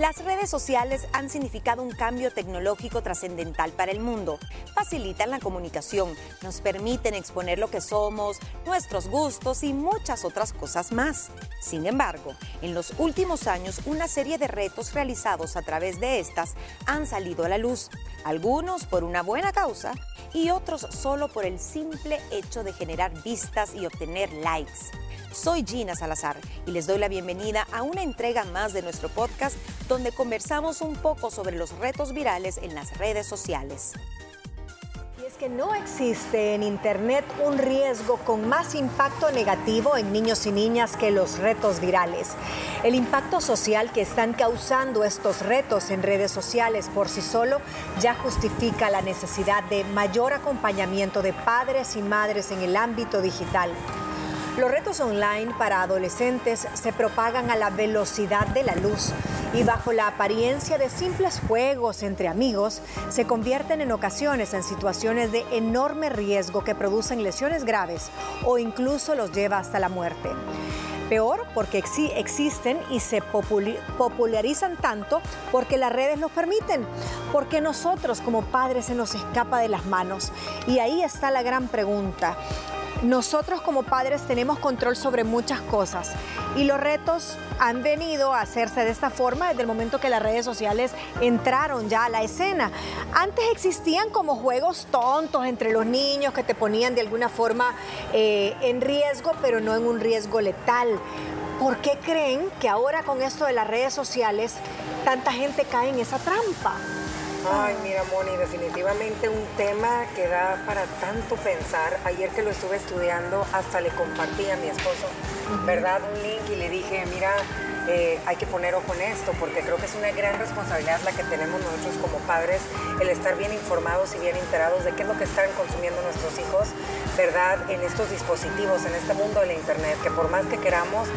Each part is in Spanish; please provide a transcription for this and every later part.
Las redes sociales han significado un cambio tecnológico trascendental para el mundo. Facilitan la comunicación, nos permiten exponer lo que somos, nuestros gustos y muchas otras cosas más. Sin embargo, en los últimos años una serie de retos realizados a través de estas han salido a la luz, algunos por una buena causa y otros solo por el simple hecho de generar vistas y obtener likes. Soy Gina Salazar y les doy la bienvenida a una entrega más de nuestro podcast donde conversamos un poco sobre los retos virales en las redes sociales. Y es que no existe en Internet un riesgo con más impacto negativo en niños y niñas que los retos virales. El impacto social que están causando estos retos en redes sociales por sí solo ya justifica la necesidad de mayor acompañamiento de padres y madres en el ámbito digital. Los retos online para adolescentes se propagan a la velocidad de la luz y bajo la apariencia de simples juegos entre amigos, se convierten en ocasiones en situaciones de enorme riesgo que producen lesiones graves o incluso los lleva hasta la muerte. Peor porque existen y se popularizan tanto porque las redes los permiten, porque nosotros como padres se nos escapa de las manos. Y ahí está la gran pregunta. Nosotros como padres tenemos control sobre muchas cosas y los retos han venido a hacerse de esta forma desde el momento que las redes sociales entraron ya a la escena. Antes existían como juegos tontos entre los niños que te ponían de alguna forma eh, en riesgo, pero no en un riesgo letal. ¿Por qué creen que ahora con esto de las redes sociales tanta gente cae en esa trampa? Ay, mira, Moni, definitivamente un tema que da para tanto pensar. Ayer que lo estuve estudiando, hasta le compartí a mi esposo, ¿verdad? Un link y le dije, mira, eh, hay que poner ojo en esto, porque creo que es una gran responsabilidad la que tenemos nosotros como padres, el estar bien informados y bien enterados de qué es lo que están consumiendo nuestros hijos, ¿verdad? En estos dispositivos, en este mundo de la Internet, que por más que queramos,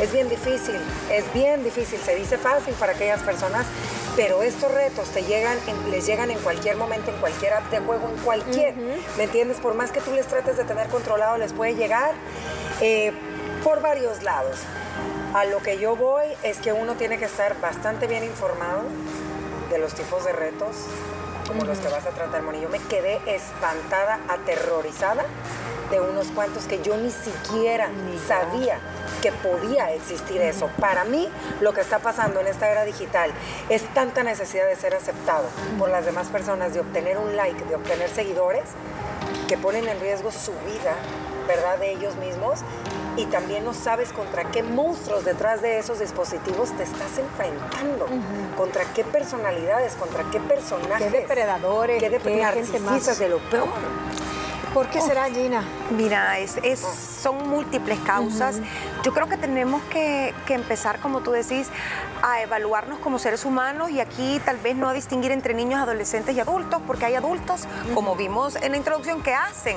es bien difícil, es bien difícil, se dice fácil para aquellas personas pero estos retos te llegan, les llegan en cualquier momento, en cualquier app de juego, en cualquier, ¿me entiendes? Por más que tú les trates de tener controlado, les puede llegar eh, por varios lados. A lo que yo voy es que uno tiene que estar bastante bien informado de los tipos de retos como los que vas a tratar, Moni. Yo me quedé espantada, aterrorizada de unos cuantos que yo ni siquiera sabía que podía existir eso. Para mí, lo que está pasando en esta era digital es tanta necesidad de ser aceptado por las demás personas, de obtener un like, de obtener seguidores, que ponen en riesgo su vida, ¿verdad?, de ellos mismos. Y también no sabes contra qué monstruos detrás de esos dispositivos te estás enfrentando, contra qué personalidades, contra qué personajes. Qué depredadores, qué, de de lo peor. ¿Por qué será, Gina? Mira, es, son múltiples causas. Yo creo que tenemos que, empezar, como tú decís, a evaluarnos como seres humanos y aquí tal vez no a distinguir entre niños, adolescentes y adultos, porque hay adultos, como vimos en la introducción, que hacen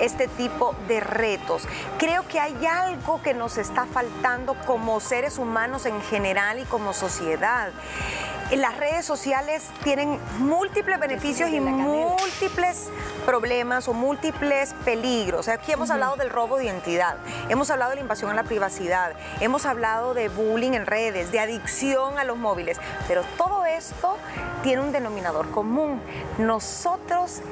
este tipo de retos. Creo que hay algo que nos está faltando como seres humanos en general y como sociedad las redes sociales tienen múltiples beneficios y múltiples problemas o múltiples peligros. Aquí hemos hablado del robo de identidad, hemos hablado de la invasión a la privacidad, hemos hablado de bullying en redes, de adicción a los móviles, pero todo esto tiene un denominador común. Nosotros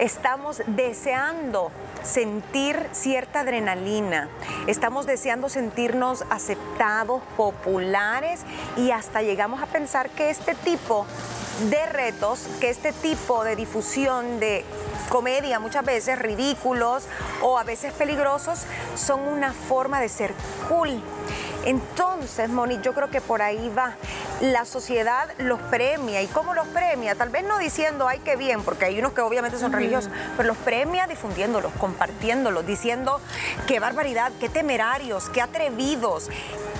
estamos deseando sentir cierta adrenalina, estamos deseando sentirnos aceptados, populares y hasta llegamos a pensar que este tipo de retos, que este tipo de difusión de comedia, muchas veces ridículos o a veces peligrosos, son una forma de ser cool. Entonces, Moni, yo creo que por ahí va. La sociedad los premia. ¿Y cómo los premia? Tal vez no diciendo, ay, qué bien, porque hay unos que obviamente son religiosos, pero los premia difundiéndolos, compartiéndolos, diciendo qué barbaridad, qué temerarios, qué atrevidos,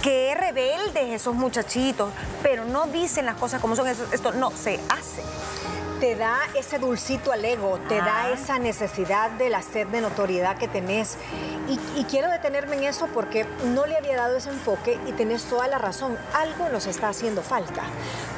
qué rebeldes esos muchachitos, pero no dicen las cosas como son. Esto no se hace. Te da ese dulcito al ego, te da esa necesidad de la sed de notoriedad que tenés. Y, y, quiero detenerme en eso porque no le había dado ese enfoque y tenés toda la razón. Algo nos está haciendo falta.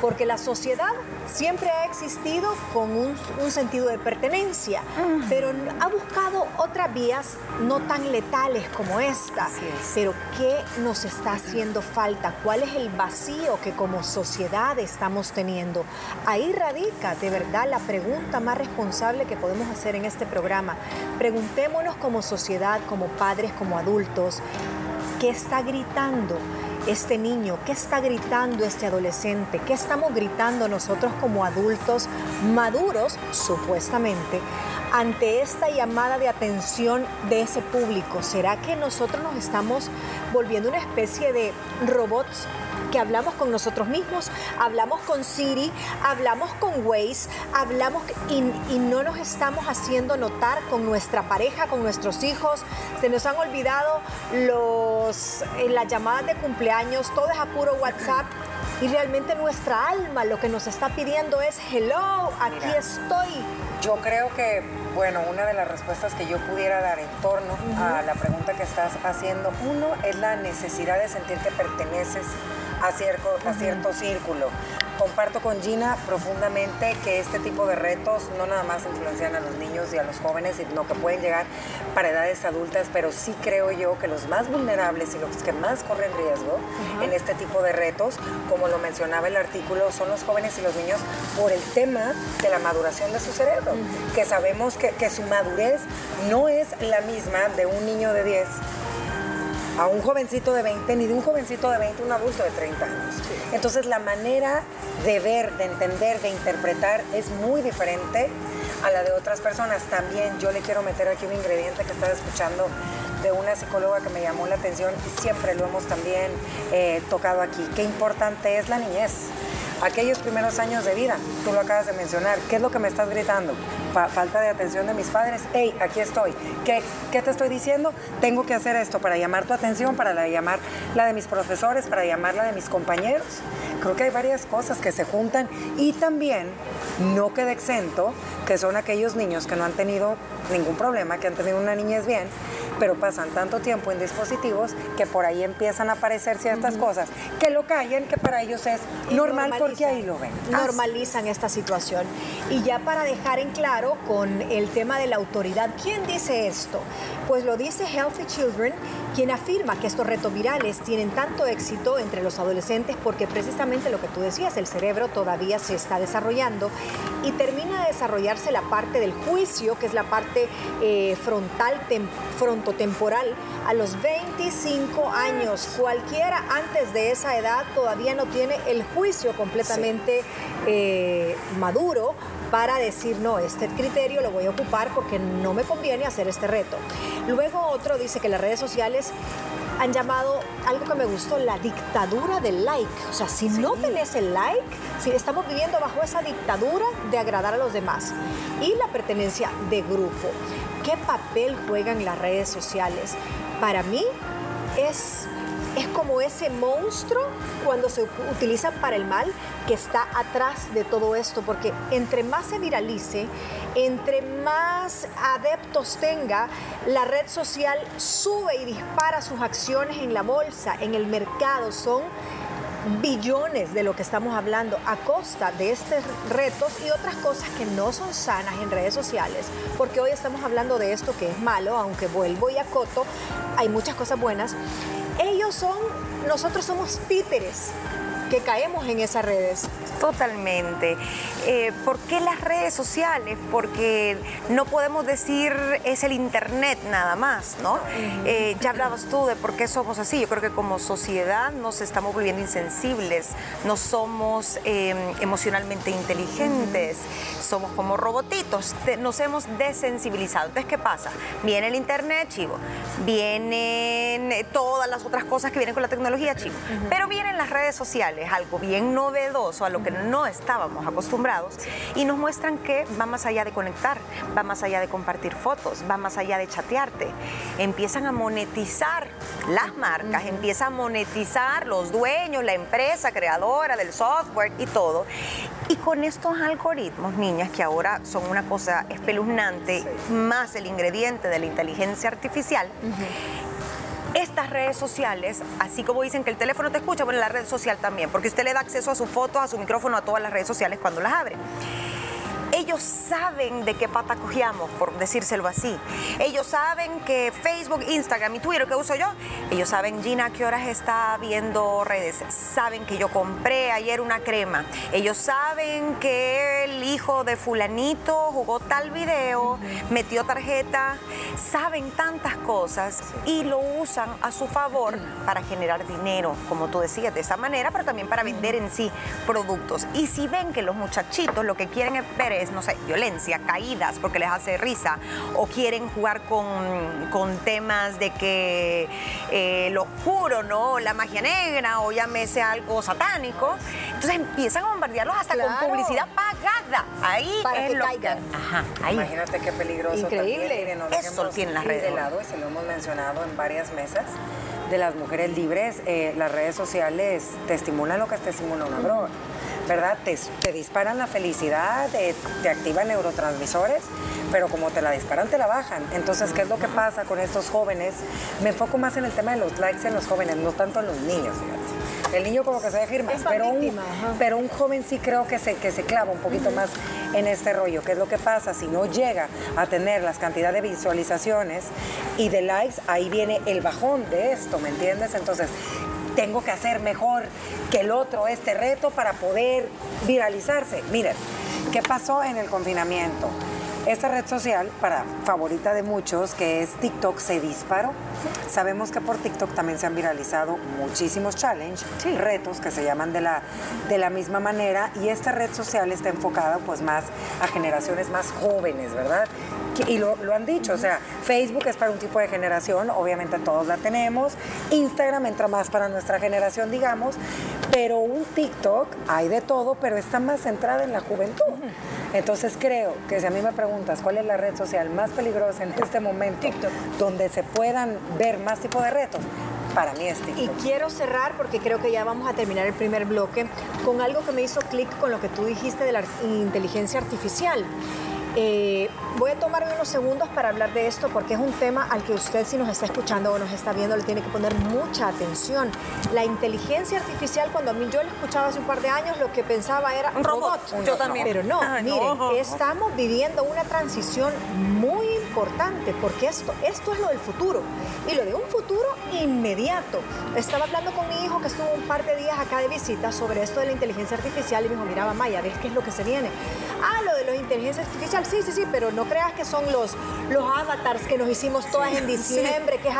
Porque la sociedad siempre ha existido con un, un sentido de pertenencia, pero ha buscado otras vías no tan letales como esta. Pero ¿qué nos está haciendo falta? ¿Cuál es el vacío que como sociedad estamos teniendo? Ahí radica de verdad la pregunta más responsable que podemos hacer en este programa. Preguntémonos como sociedad, como padres, como adultos, ¿qué está gritando? Este niño, qué está gritando este adolescente, qué estamos gritando nosotros como adultos maduros, supuestamente, ante esta llamada de atención de ese público? ¿Será que nosotros nos estamos volviendo una especie de robots que hablamos con nosotros mismos, hablamos con Siri, hablamos con Waze, hablamos y, no nos estamos haciendo notar con nuestra pareja, con nuestros hijos. Se nos han olvidado los, eh, las llamadas de cumpleaños, todo es a puro WhatsApp. Y realmente nuestra alma lo que nos está pidiendo es, hello, aquí estoy. Yo creo que, bueno, una de las respuestas que yo pudiera dar en torno a la pregunta que estás haciendo, uno es la necesidad de sentir que perteneces a cierto, a cierto círculo. Comparto con Gina profundamente que este tipo de retos no nada más influencian a los niños y a los jóvenes, sino que pueden llegar para edades adultas, pero sí creo yo que los más vulnerables y los que más corren riesgo en este tipo de retos, como lo mencionaba el artículo, son los jóvenes y los niños por el tema de la maduración de su cerebro, que sabemos que, que su madurez no es la misma de un niño de 10 a un jovencito de 20, ni de un jovencito de 20 un adulto de 30 años. Entonces la manera de ver, de entender, de interpretar es muy diferente a la de otras personas. También yo le quiero meter aquí un ingrediente que estaba escuchando de una psicóloga que me llamó la atención y siempre lo hemos también eh, tocado aquí. Qué importante es la niñez aquellos primeros años de vida, tú lo acabas de mencionar, ¿qué es lo que me estás gritando? falta de atención de mis padres, hey, aquí estoy, ¿Qué, ¿qué te estoy diciendo? Tengo que hacer esto para llamar tu atención, para llamar la de mis profesores, para llamar la de mis compañeros. Creo que hay varias cosas que se juntan y también no queda exento que son aquellos niños que no han tenido ningún problema, que han tenido una niñez bien, pero pasan tanto tiempo en dispositivos que por ahí empiezan a aparecer ciertas cosas que lo callen, que para ellos es normal porque ahí lo ven. Normalizan esta situación. Y ya para dejar en claro con el tema de la autoridad, ¿quién dice esto? Pues lo dice Healthy Children, quien afirma que estos retos virales tienen tanto éxito entre los adolescentes porque precisamente lo que tú decías, el cerebro todavía se está desarrollando y termina de desarrollarse la parte del juicio, que es la parte eh, frontal, frontotemporal, a los 25 años. Cualquiera antes de esa edad todavía no tiene el juicio completamente eh, maduro para decir, no, este criterio lo voy a ocupar porque no me conviene hacer este reto. Luego otro dice que las redes sociales han llamado algo que me gustó, la dictadura del like. O sea, si no tenés el like, si estamos viviendo bajo esa dictadura de agradar a los demás. Y la pertenencia de grupo. ¿Qué papel juegan las redes sociales? Para mí es es como ese monstruo cuando se utiliza para el mal que está atrás de todo esto, porque entre más se viralice, entre más adeptos tenga, la red social sube y dispara sus acciones en la bolsa, en el mercado, son billones de lo que estamos hablando a costa de estos retos y otras cosas que no son sanas en redes sociales, porque hoy estamos hablando de esto que es malo, aunque vuelvo y acoto, hay muchas cosas buenas, ellos son, nosotros somos títeres que caemos en esas redes. Totalmente. Eh, ¿Por qué las redes sociales? Porque no podemos decir es el Internet nada más, ¿no? Eh, ya hablabas tú de por qué somos así. Yo creo que como sociedad nos estamos volviendo insensibles, no somos em, emocionalmente inteligentes, somos como robotitos, nos hemos desensibilizado. Entonces, ¿qué pasa? Viene el Internet, chivo, vienen todas las otras cosas que vienen con la tecnología, chivo, pero vienen las redes sociales es algo bien novedoso a lo que no estábamos acostumbrados y nos muestran que va más allá de conectar, va más allá de compartir fotos, va más allá de chatearte. Empiezan a monetizar las marcas, empieza a monetizar los dueños, la empresa creadora del software y todo. Y con estos algoritmos, niñas, que ahora son una cosa espeluznante, más el ingrediente de la inteligencia artificial, estas redes sociales, así como dicen que el teléfono te escucha, bueno, la red social también, porque usted le da acceso a su foto, a su micrófono, a todas las redes sociales cuando las abre. Ellos saben de qué pata cogíamos, por decírselo así. Ellos saben que Facebook, Instagram y Twitter que uso yo, ellos saben Gina qué horas está viendo redes, saben que yo compré ayer una crema, ellos saben que el hijo de fulanito jugó tal video, metió tarjeta, saben tantas cosas y lo usan a su favor para generar dinero, como tú decías, de esa manera, pero también para vender en sí productos. Y si ven que los muchachitos lo que quieren ver es no sé, violencia, caídas porque les hace risa, o quieren jugar con, con temas de que eh, lo oscuro, ¿no? La magia negra, o llámese algo satánico. Entonces empiezan a bombardearlos hasta con publicidad pagada. Ahí Para es que lo caigan. Ajá, ahí. Imagínate qué peligroso. Increíble. también, miren, Eso las redes de hoy. lado, y se lo hemos mencionado en varias mesas, de las mujeres libres, eh, las redes sociales te estimulan lo que te estimula una droga. ¿Verdad? Te, te disparan la felicidad, eh, te activan neurotransmisores, pero como te la disparan, te la bajan. Entonces, ¿qué es lo que pasa con estos jóvenes? Me enfoco más en el tema de los likes en los jóvenes, no tanto en los niños, fíjate. El niño como que se deja ir más, pero un, pero un joven sí creo que se, que se clava un poquito más en este rollo. ¿Qué es lo que pasa? Si no llega a tener las cantidades de visualizaciones y de likes, ahí viene el bajón de esto, ¿me entiendes? Entonces, tengo que hacer mejor que el otro este reto para poder viralizarse. Miren, ¿qué pasó en el confinamiento? Esta red social, para favorita de muchos, que es TikTok, se disparó. Sabemos que por TikTok también se han viralizado muchísimos challenges, retos que se llaman de la, de la misma manera y esta red social está enfocada pues más a generaciones más jóvenes, ¿verdad? Y lo, lo han dicho, o sea, Facebook es para un tipo de generación, obviamente todos la tenemos, Instagram entra más para nuestra generación, digamos, pero un TikTok hay de todo, pero está más centrada en la juventud. Entonces creo que si a mí me preguntas cuál es la red social más peligrosa en este momento, donde se puedan ver más tipo de retos, para mí es Y TikTok. quiero cerrar, porque creo que ya vamos a terminar el primer bloque, con algo que me hizo clic con lo que tú dijiste de la inteligencia artificial. Eh, voy a tomarme unos segundos para hablar de esto porque es un tema al que usted si nos está escuchando o nos está viendo le tiene que poner mucha atención. La inteligencia artificial, cuando a mí yo lo escuchaba hace un par de años, lo que pensaba era Un robot. Yo también. Pero no, Ay, miren, no. estamos viviendo una transición muy importante porque esto, esto es lo del futuro y lo de un futuro inmediato. Estaba hablando con mi hijo que estuvo un par de días acá de visita sobre esto de la inteligencia artificial y me dijo, mira mamá, ya ves qué es lo que se viene. Ah, lo de la inteligencia artificial, sí, sí, sí, pero no creas que son los, los avatars que nos hicimos todas en diciembre, que es,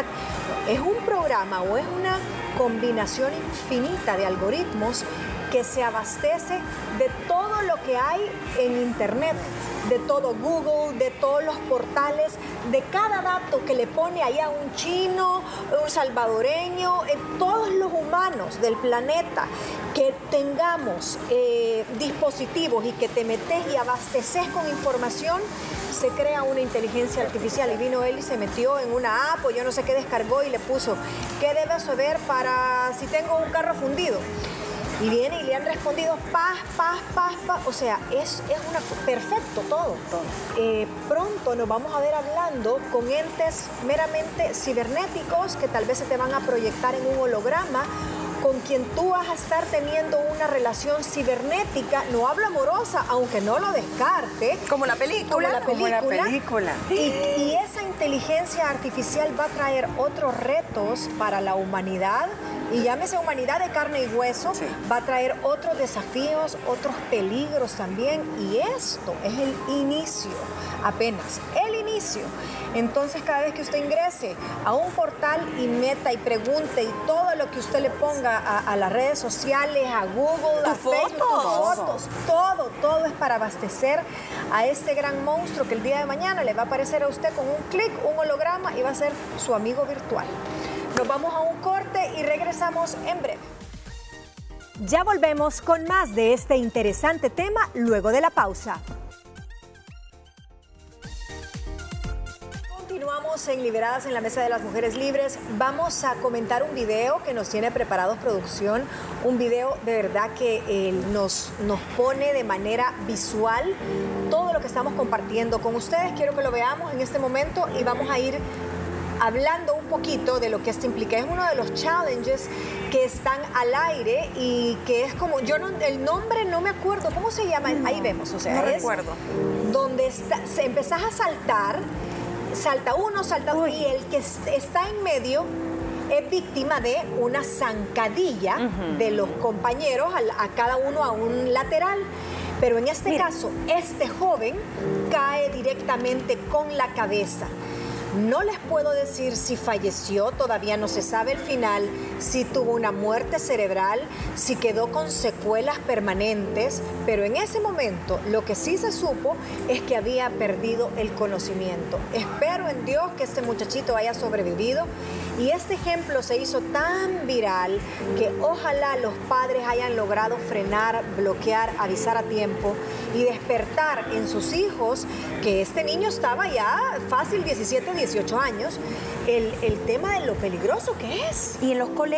es un programa o es una combinación infinita de algoritmos que se abastece de todo lo que hay en Internet, de todo Google, de todos los portales, de cada dato que le pone ahí a un chino, un salvadoreño, eh, todos los del planeta, que tengamos eh, dispositivos y que te metes y abasteces con información, se crea una inteligencia artificial. Y vino él y se metió en una app o yo no sé qué descargó y le puso, ¿qué debo saber para si tengo un carro fundido? Y viene y le han respondido paz, paz, paz, paz. O sea, es, es una, perfecto todo. Eh, pronto nos vamos a ver hablando con entes meramente cibernéticos que tal vez se te van a proyectar en un holograma con quien tú vas a estar teniendo una relación cibernética, no hablo amorosa, aunque no lo descarte. Como la película. Como la Como la película. película. Y, y esa inteligencia artificial va a traer otros retos para la humanidad. Y llámese humanidad de carne y hueso, Sí. va a traer otros desafíos, otros peligros también. Y esto es el inicio, apenas, el inicio. Entonces cada vez que usted ingrese a un portal y meta y pregunte y todo lo que usted le ponga a, a las redes sociales, a Google, a Tus Facebook, tus fotos. fotos, todo, todo es para abastecer a este gran monstruo que el día de mañana le va a aparecer a usted con un clic, un holograma y va a ser su amigo virtual. Nos vamos a un corte y regresamos en breve. Ya volvemos con más de este interesante tema luego de la pausa. Continuamos en Liberadas en la Mesa de las Mujeres Libres. Vamos a comentar un video que nos tiene preparados producción, un video de verdad que eh, nos, nos pone de manera visual todo lo que estamos compartiendo con ustedes. Quiero que lo veamos en este momento y vamos a ir hablando un poquito de lo que esto implica. Es uno de los challenges que están al aire y que es como, yo no, el nombre no me acuerdo, ¿cómo se llama? Ahí vemos, o sea, no es recuerdo. donde está, se, empezás a saltar, salta uno, salta dos, y el que es- está en medio es víctima de una zancadilla de los compañeros a, cada uno a un lateral. Pero en este Mira. caso, este joven cae directamente con la cabeza. No les puedo decir si falleció, todavía no se sabe el final, si tuvo una muerte cerebral, si quedó con secuelas permanentes, pero en ese momento lo que sí se supo es que había perdido el conocimiento. Espero en Dios que este muchachito haya sobrevivido y este ejemplo se hizo tan viral que ojalá los padres hayan logrado frenar, bloquear, avisar a tiempo y despertar en sus hijos que este niño estaba ya fácil 17, 18 años, el, el tema de lo peligroso que es. Y en los colegios,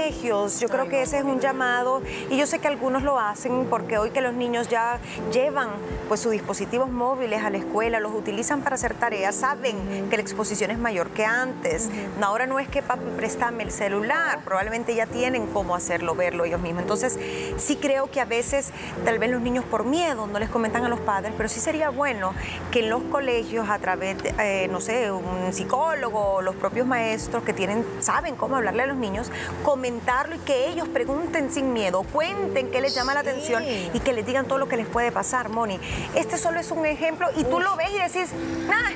yo creo que ese es un llamado, y yo sé que algunos lo hacen porque hoy que los niños ya llevan pues sus dispositivos móviles a la escuela, los utilizan para hacer tareas, saben que la exposición es mayor que antes. Ahora no es que papi préstame el celular, probablemente ya tienen cómo hacerlo, verlo ellos mismos. Entonces, sí creo que a veces tal vez los niños por miedo no les comentan a los padres, pero sí sería bueno que en los colegios a través de, eh, no sé, un psicólogo, los propios maestros que tienen, saben cómo hablarle a los niños, comentarlo y que ellos pregunten sin miedo, cuenten qué les llama la atención y que les digan todo lo que les puede pasar, Moni. Este solo es un ejemplo y tú lo ves y decís, "Ah",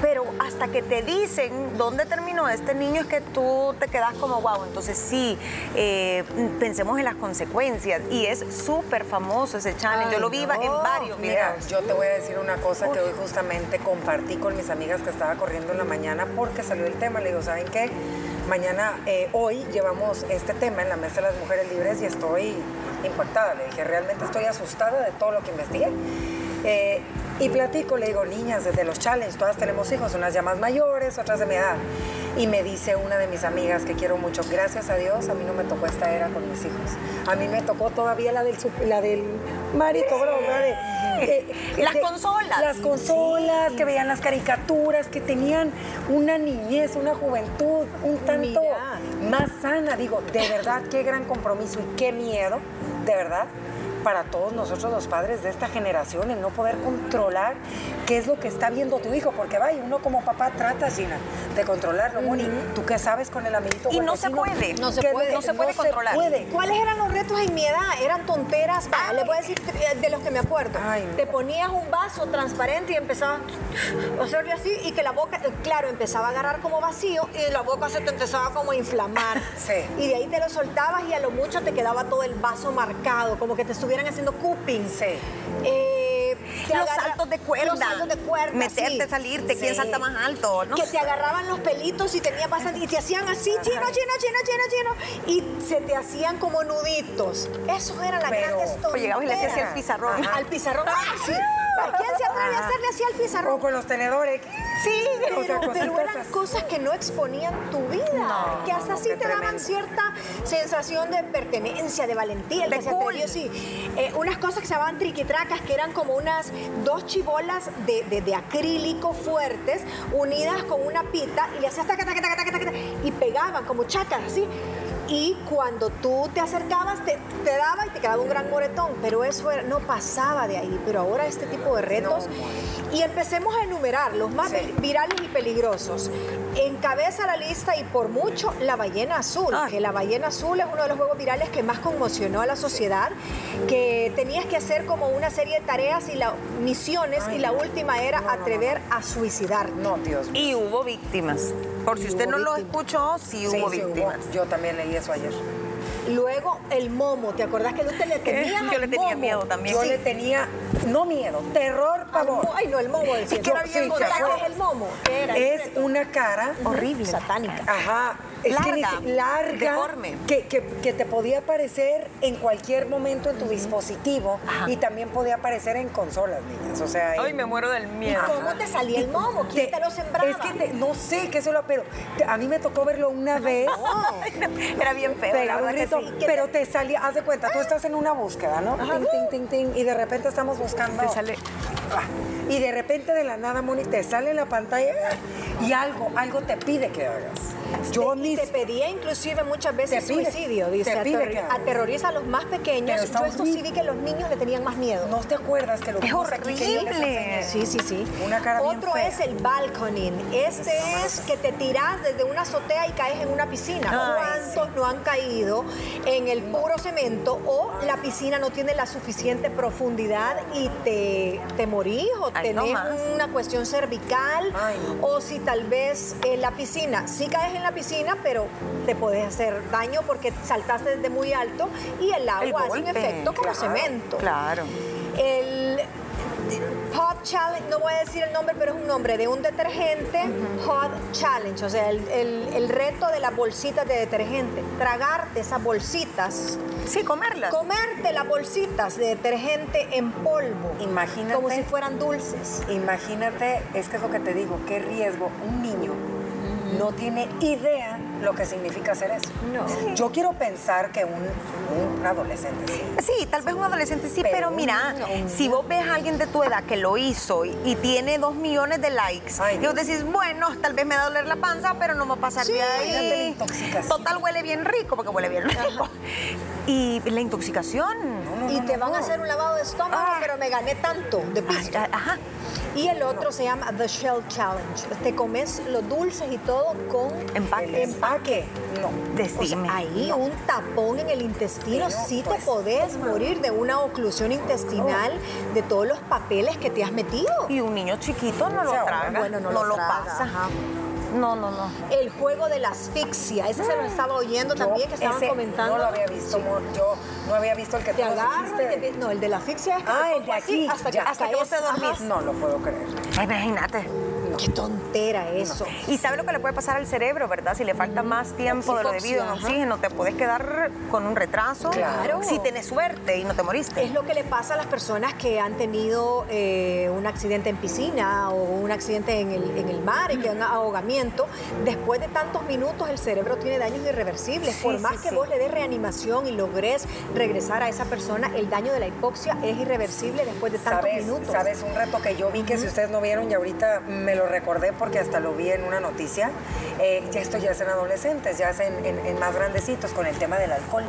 pero hasta que te dicen dónde terminó este niño es que tú te quedas como wow. Entonces sí, eh, pensemos en las consecuencias y es súper famoso ese challenge. Yo Ay, lo vi no. en varios Mira, videos. yo te voy a decir una cosa que hoy justamente compartí con mis amigas que estaba corriendo en la mañana porque salió el tema. Le digo, ¿saben qué? Mañana, eh, hoy llevamos este tema en la Mesa de las Mujeres Libres y estoy impactada. Le dije, realmente estoy asustada de todo lo que investigué. Eh, y platico, le digo, niñas, desde los challenges, todas tenemos hijos, unas ya más mayores, otras de mi edad. Y me dice una de mis amigas que quiero mucho, gracias a Dios, a mí no me tocó esta era con mis hijos. A mí me tocó todavía la del, la del marito, bro, de... eh, Las que- consolas. Las consolas, que veían las caricaturas, que tenían una niñez, una juventud un tanto Mira. más sana. Digo, de verdad, qué gran compromiso y qué miedo, de verdad, para todos nosotros los padres de esta generación, el no poder controlar qué es lo que está viendo tu hijo, porque vaya, uno como papá trata, Gina, de controlarlo, Moni. ¿Tú qué sabes con el amiguito? Y no se puede. No se ¿Qué es puede. No se puede controlar. puede. ¿Cuáles eran los retos en mi edad? Eran tonteras. Va, le voy a decir eh, de los que me acuerdo. Ay. Te ponías un vaso transparente y empezabas a hacerle así y que la boca, eh, claro, empezaba a agarrar como vacío y la boca se te empezaba como a inflamar. Sí. Y de ahí te lo soltabas y a lo mucho te quedaba todo el vaso marcado, como que te estuvieran haciendo cupping. Sí. Eh, Los agarra- saltos de cuerda. Los saltos de cuerda. Meterte, sí. salirte, quién salta más alto. No que sé. te agarraban los pelitos y tenías bastante y te hacían así, chino, chino, chino, chino, chino, y se te hacían como nuditos. Eso eran las Pero- tonteras. Pues llegabas y le hacías así al pizarrón. Al pizarrón, ah, sí. ¿A quién se atreve a hacerle así al O pizarrón? con los tenedores. Sí, O sea, pero, pero eran cosas que no exponían tu vida, que hasta no, sí te daban cierta sensación de pertenencia, de valentía, el De que se cool. atrevió, sí. Eh, unas cosas que se llamaban triquitracas, que eran como unas dos chibolas de, de- de acrílico fuertes, unidas con una pita, y le hacías taca, taca, taca, taca, taca, taca, y pegaban como chacas, así. Y cuando tú te acercabas, te, te daba y te quedaba un gran moretón, pero eso era- no pasaba de ahí. Pero ahora este tipo de retos. y empecemos a enumerar los más Sí. virales y peligrosos. Encabeza la lista y por mucho la ballena azul, Ay. que la ballena azul es uno de los juegos virales que más conmocionó a la sociedad, que tenías que hacer como una serie de tareas y la, misiones Ay, y la última era No, no, no, atrever a suicidar. No, Dios mío. Y hubo víctimas. Por si usted no lo escuchó, sí, Sí, hubo sí, víctimas. Yo también leí eso ayer. Luego el momo, ¿te acordás que usted le tenía? Yo le tenía miedo también. Yo le tenía, no miedo, terror, pavor. Ay, no, el momo decía. Yo- sí, ¿te ¿Qué acuerdas? es el momo? ¿Qué era? Es una cara Horrible. Satánica. Ajá. Es que Larga, si- larga, deforme. Que, que- que te podía aparecer en cualquier momento en tu dispositivo y también podía aparecer en consolas, niñas. O sea, Ay, en- me muero del ¿Y miedo. cómo te salía el momo? ¿Quién te, lo sembraba? Es que te- no sé qué solo, pero te- a mí me tocó verlo una vez. Era bien feo. Pegaba un verdad sí. pero te salía, haz de cuenta, tú estás en una búsqueda, ¿no? Ting, ting, ting, ting, y de repente estamos buscando. Te sale- Ah, Y de repente de la nada, Moni, te sale en la pantalla y algo, algo te pide que hagas. Yo te pedía inclusive muchas veces Te pide- suicidio, dice, te pide que aterroriza a los más pequeños. Yo esto sí vi que los niños le tenían más miedo. ¿No te acuerdas que lo Es horrible. Sí, sí, sí. Una cara bien Otro fea. es el balconing. Este es que te tiras desde una azotea y caes en una piscina. Ay, ¿Cuántos no han caído en el puro cemento o la piscina no tiene la suficiente profundidad y te, te morís o Ay, tenés una cuestión cervical Ay, o si tal vez en la piscina, sí caes en la piscina, pero te puedes hacer daño porque saltaste desde muy alto y el El agua hace un efecto como claro, cemento. Claro. El Pot Challenge, no voy a decir el nombre, pero es un nombre de un detergente, Pot Challenge, o sea, el, el- el reto de las bolsitas de detergente. Tragarte esas bolsitas, Sí, comerlas. comerte las bolsitas de detergente en polvo. Imagínate. Como si fueran dulces. Imagínate, es que es lo que te digo, qué riesgo. Un niño no tiene idea lo que significa hacer eso. No. Yo quiero pensar que un, un adolescente sí. Sí, tal vez un adolescente sí, Pero mira, si vos ves a alguien de tu edad que lo hizo y, y tiene dos millones de likes, Ay, y vos decís, bueno, tal vez me va a doler la panza, pero no va a pasar Sí, de ahí. intoxicación. Total huele bien rico, porque huele bien rico. Y la intoxicación. y te van a hacer un lavado de estómago, Ah. pero me gané tanto de piso. Ay, Ajá. Y el otro se llama The Shell Challenge. Te comes los dulces y todo con Empaque. Empaque, no. O sea, Decime. ahí un tapón en el intestino, Pero, sí te pues, podés morir de una oclusión intestinal de todos los papeles que te has metido. Y un niño chiquito no lo traga. Bueno, no lo traga, pasa. ajá. No, no, no. El juego de la asfixia, ese se lo estaba oyendo Yo también, que estaban ese comentando. No lo había visto, mo- yo no había visto el que Te tú nos agarran, dijiste. te- no, el de la asfixia es que Ah, el de así aquí, hasta que, ya. hasta que vos te es- ajá. dormís. No lo puedo creer. Imagínate. Qué tontera eso. Y sabe lo que le puede pasar al cerebro, ¿verdad? Si le falta más tiempo de lo debido en oxígeno, te puedes quedar con un retraso. Claro. Si tenés suerte y no te moriste. Es lo que le pasa a las personas que han tenido eh, un accidente en piscina o un accidente en el, en el mar y que un ahogamiento. Después de tantos minutos el cerebro tiene daños irreversibles. Sí, Por más sí, que sí. vos le des reanimación y logres regresar a esa persona, el daño de la hipoxia es irreversible después de tantos ¿Sabes, minutos. ¿Sabes un reto que yo vi que si ustedes no vieron y ahorita me lo recordé porque hasta lo vi en una noticia? Eh, ya esto ya es en adolescentes, ya es en, en- en más grandecitos con el tema del alcohol,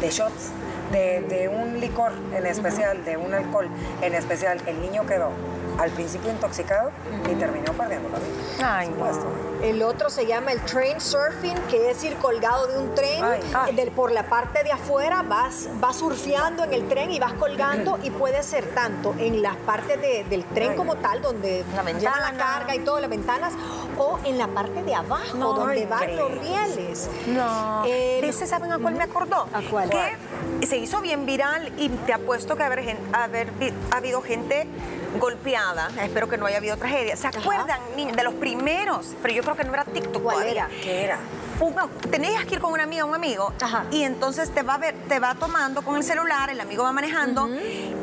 de shots, de, de un licor en especial, de un alcohol en especial. El niño quedó al principio intoxicado y terminó perdiendo la vida. Ay, Por supuesto. El otro se llama el train surfing, que es ir colgado de un tren. Ay, ay. del- por la parte de afuera vas, vas surfeando en el tren y vas colgando y puede ser tanto en las partes de- del tren Ay. como tal, donde La lleva la ventana. carga y todas las ventanas, o en la parte de abajo, No, donde van los increíble. rieles. No. El- ¿De ese saben a cuál me acordó? ¿A cuál? Que se hizo bien viral y te apuesto que haber, haber vi- ha habido gente golpeada. Espero que no haya habido tragedia. ¿Se acuerdan, niños, de los primeros? Pero yo creo que no era TikTok ¿Cuál todavía. era? ¿Qué era? Tenías que ir con una amiga o un amigo Ajá. y entonces te va, a ver, te va tomando con el celular, el amigo va manejando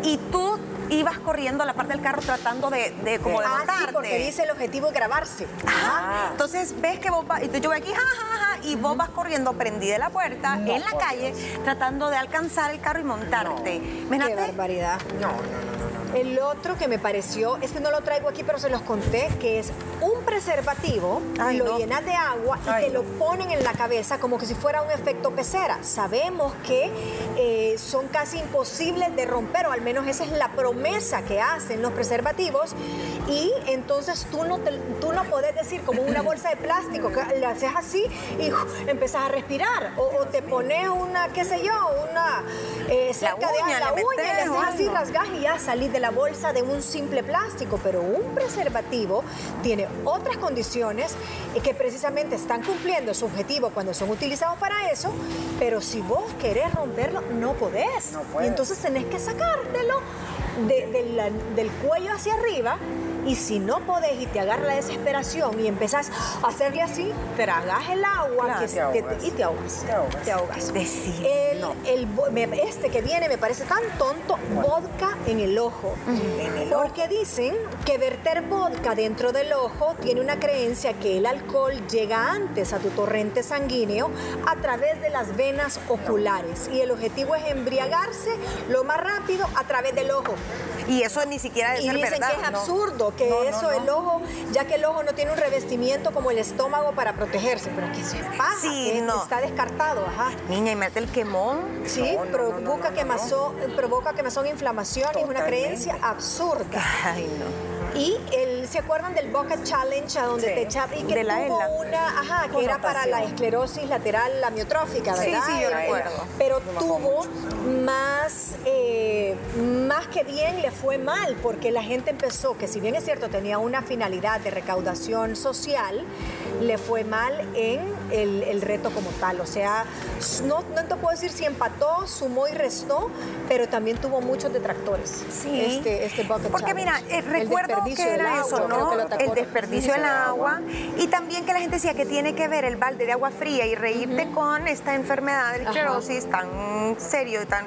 y tú ibas corriendo a la parte del carro tratando de, de como de Ah, montarte. sí, porque dice el objetivo es grabarse. Ajá. Entonces ves que vos vas, y tú yo voy aquí, ja, ja, ja, y vos vas corriendo prendida de la puerta No, en la calle, tratando de alcanzar el carro y montarte. Qué barbaridad. No, no. no. El otro que me pareció, este no lo traigo aquí, pero se los conté, que es un preservativo, Ay, lo no. llenas de agua y Ay, te lo ponen en la cabeza como que si fuera un efecto pecera. Sabemos que eh, son casi imposibles de romper, o al menos esa es la promesa que hacen los preservativos, y entonces tú no, te- tú no podés decir como una bolsa de plástico, que le haces así y uf, empezás a respirar, o, o te pones una, qué sé yo, una eh, cerca de uña, la le uña y le haces así, rasgas y ya salís de la bolsa de un simple plástico, pero un preservativo tiene otras condiciones que precisamente están cumpliendo su objetivo cuando son utilizados para eso, pero si vos querés romperlo, no podés. Y entonces tenés que sacártelo del cuello hacia arriba y si no podés y te agarra la desesperación y empezás a hacerle así, tragas el agua y te ahogas. Te ahogas. el, este que viene me parece tan tonto, vodka en el ojo. Porque dicen que verter vodka dentro del ojo tiene una creencia que el alcohol llega antes a tu torrente sanguíneo a través de las venas oculares. Y el objetivo es embriagarse lo más rápido a través del ojo. Y eso ni siquiera debe y ser dicen que es absurdo, que eso el ojo, ya que el ojo no tiene un revestimiento como el estómago para protegerse, pero que se pasa, sí, está descartado, ajá. Niña, y mete el quemón. Sí, provoca quemazón, provoca quemazón, inflamación es una creencia absurda. Ay, no. Y el, ¿se acuerdan del Bucket Challenge a donde te echaba y que de tuvo una, ajá, que era para la esclerosis lateral amiotrófica, ¿verdad? Sí, sí, yo recuerdo. Pero tuvo más, eh, más que bien le fue mal, porque la gente empezó, que si bien es cierto tenía una finalidad de recaudación social, le fue mal en el, reto como tal. O sea, no, no te puedo decir si empató, sumó y restó, pero también tuvo muchos detractores. Sí. Este, este Bucket Porque mira, eh, recuerdo que era eso, ¿no? El desperdicio del agua. Y también que la gente decía que tiene que ver el balde de agua fría y reírte con esta enfermedad de esclerosis tan serio y tan...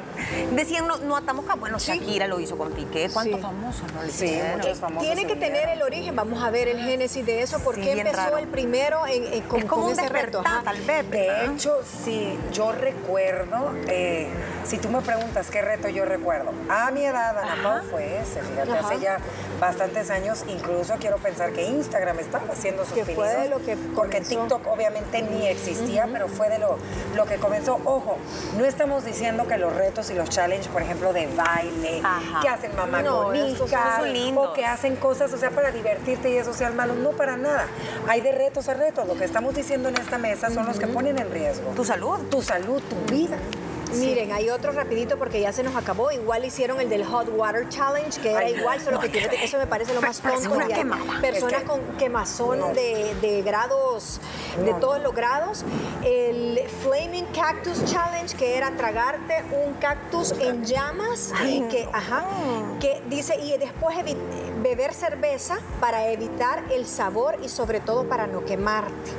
Decían, no, no atamos Bueno, Shakira lo hizo con Piqué. ¿Cuántos famosos no Sí, muchos famosos. Tiene que tener el origen. Vamos a ver el génesis de eso. ¿Por qué empezó el primero en, con, es como ese reto? tal vez. De hecho, sí, yo recuerdo, eh, si tú me preguntas qué reto yo recuerdo, a mi edad, Ana fue ese, fíjate, hace ya bastantes años, incluso quiero pensar que Instagram estaba haciendo sus que fue de lo que porque TikTok obviamente ni existía, pero fue de lo, lo que comenzó. Ojo, no estamos diciendo que los retos y los challenges, por ejemplo, de baile, que hacen mamá no, con o que hacen cosas, o sea, para divertirte y eso sea malo, no para nada. Hay de retos retos. Lo que estamos diciendo en esta mesa son los que ponen en riesgo. Tu salud. Tu salud, tu vida. Miren, hay otro rapidito porque ya se nos acabó. Igual hicieron el del Hot Water Challenge, que era igual, solo que tiene, eso me parece lo más tonto. Personas con quemazón de, grados, de todos los grados. El Flaming Cactus Challenge, que era tragarte un cactus en llamas y que, ajá, que dice, y después beber cerveza para evitar el sabor y sobre todo para no quemarte.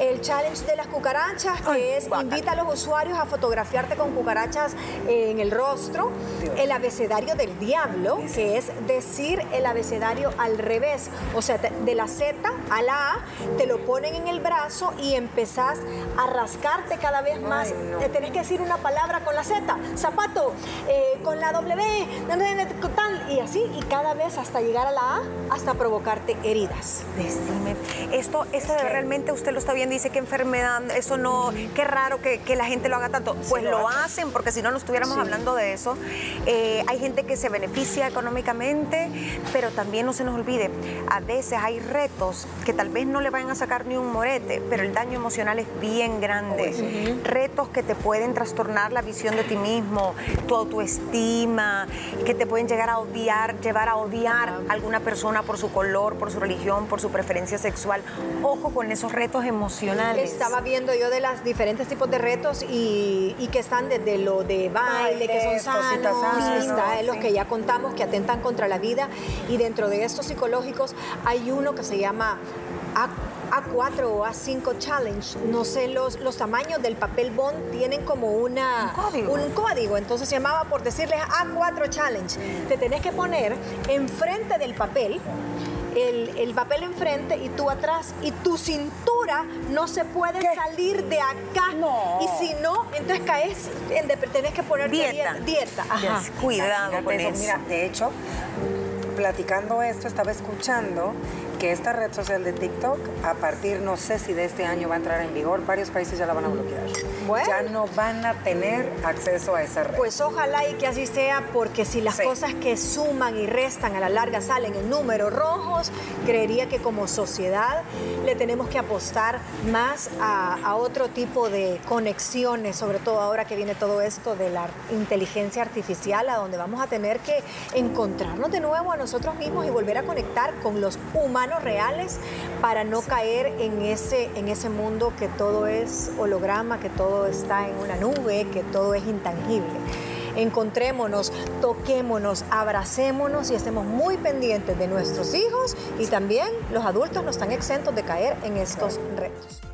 El challenge de las cucarachas, que es invita a los usuarios a fotografiar con cucarachas en el rostro, el abecedario del diablo, que es decir el abecedario al revés, o sea, de la Z a la A, te lo ponen en el brazo y empezás a rascarte cada vez más. Te tenés que decir una palabra con la Z, zapato, eh, con la W, tal, y así, y cada vez hasta llegar a la A, hasta provocarte heridas. Decime, esto, esto realmente usted lo está viendo, dice que enfermedad, eso no, qué raro que, la gente lo haga tanto. Pues lo, hacen, porque si no, no estuviéramos hablando de eso. Eh, hay gente que se beneficia económicamente, pero también no se nos olvide, a veces hay retos que tal vez no le vayan a sacar ni un morete, pero el daño emocional es bien grande. Retos que te pueden trastornar la visión de ti mismo, tu autoestima, que te pueden llegar a odiar, llevar a odiar a alguna persona por su color, por su religión, por su preferencia sexual. Ojo con esos retos emocionales. Estaba viendo yo de los diferentes tipos de retos y, y que están desde lo de baile, que son sanos, está los que ya contamos que atentan contra la vida y dentro de estos psicológicos hay uno que se llama A 4 o A5 Challenge, no sé, los, los tamaños del papel bond tienen como una, un, código. entonces se llamaba por decirles A4 Challenge. Te tenés que poner enfrente del papel el, papel enfrente y tú atrás y tu cintura no se puede salir de acá. Y si no, entonces caes, en, tenés que poner dieta. dieta. Cuidado con eso. Mira, de hecho, platicando esto, estaba escuchando que esta red social de TikTok, a partir, no sé si de este año va a entrar en vigor, varios países ya la van a bloquear. Ya no van a tener acceso a esa red. Pues ojalá y que así sea, porque si las cosas que suman y restan a la larga salen en números rojos, creería que como sociedad le tenemos que apostar más a, a otro tipo de conexiones, sobre todo ahora que viene todo esto de la inteligencia artificial, a donde vamos a tener que encontrarnos de nuevo a nosotros mismos y volver a conectar con los humanos reales para no caer en ese, en ese mundo que todo es holograma, que está en una nube, que todo es intangible. Encontrémonos, toquémonos, abracémonos y estemos muy pendientes de nuestros hijos y también los adultos no están exentos de caer en estos retos.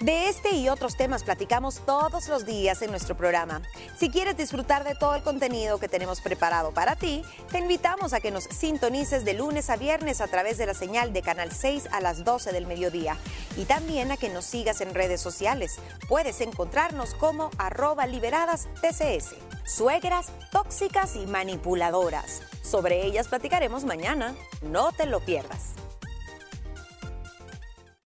De este y otros temas platicamos todos los días en nuestro programa. Si quieres disfrutar de todo el contenido que tenemos preparado para ti, te invitamos a que nos sintonices de lunes a viernes a través de la señal de Canal 6 a las 12 del mediodía y también a que nos sigas en redes sociales. Puedes encontrarnos como arroba liberadas TCS, suegras, tóxicas y manipuladoras. Sobre ellas platicaremos mañana. No te lo pierdas.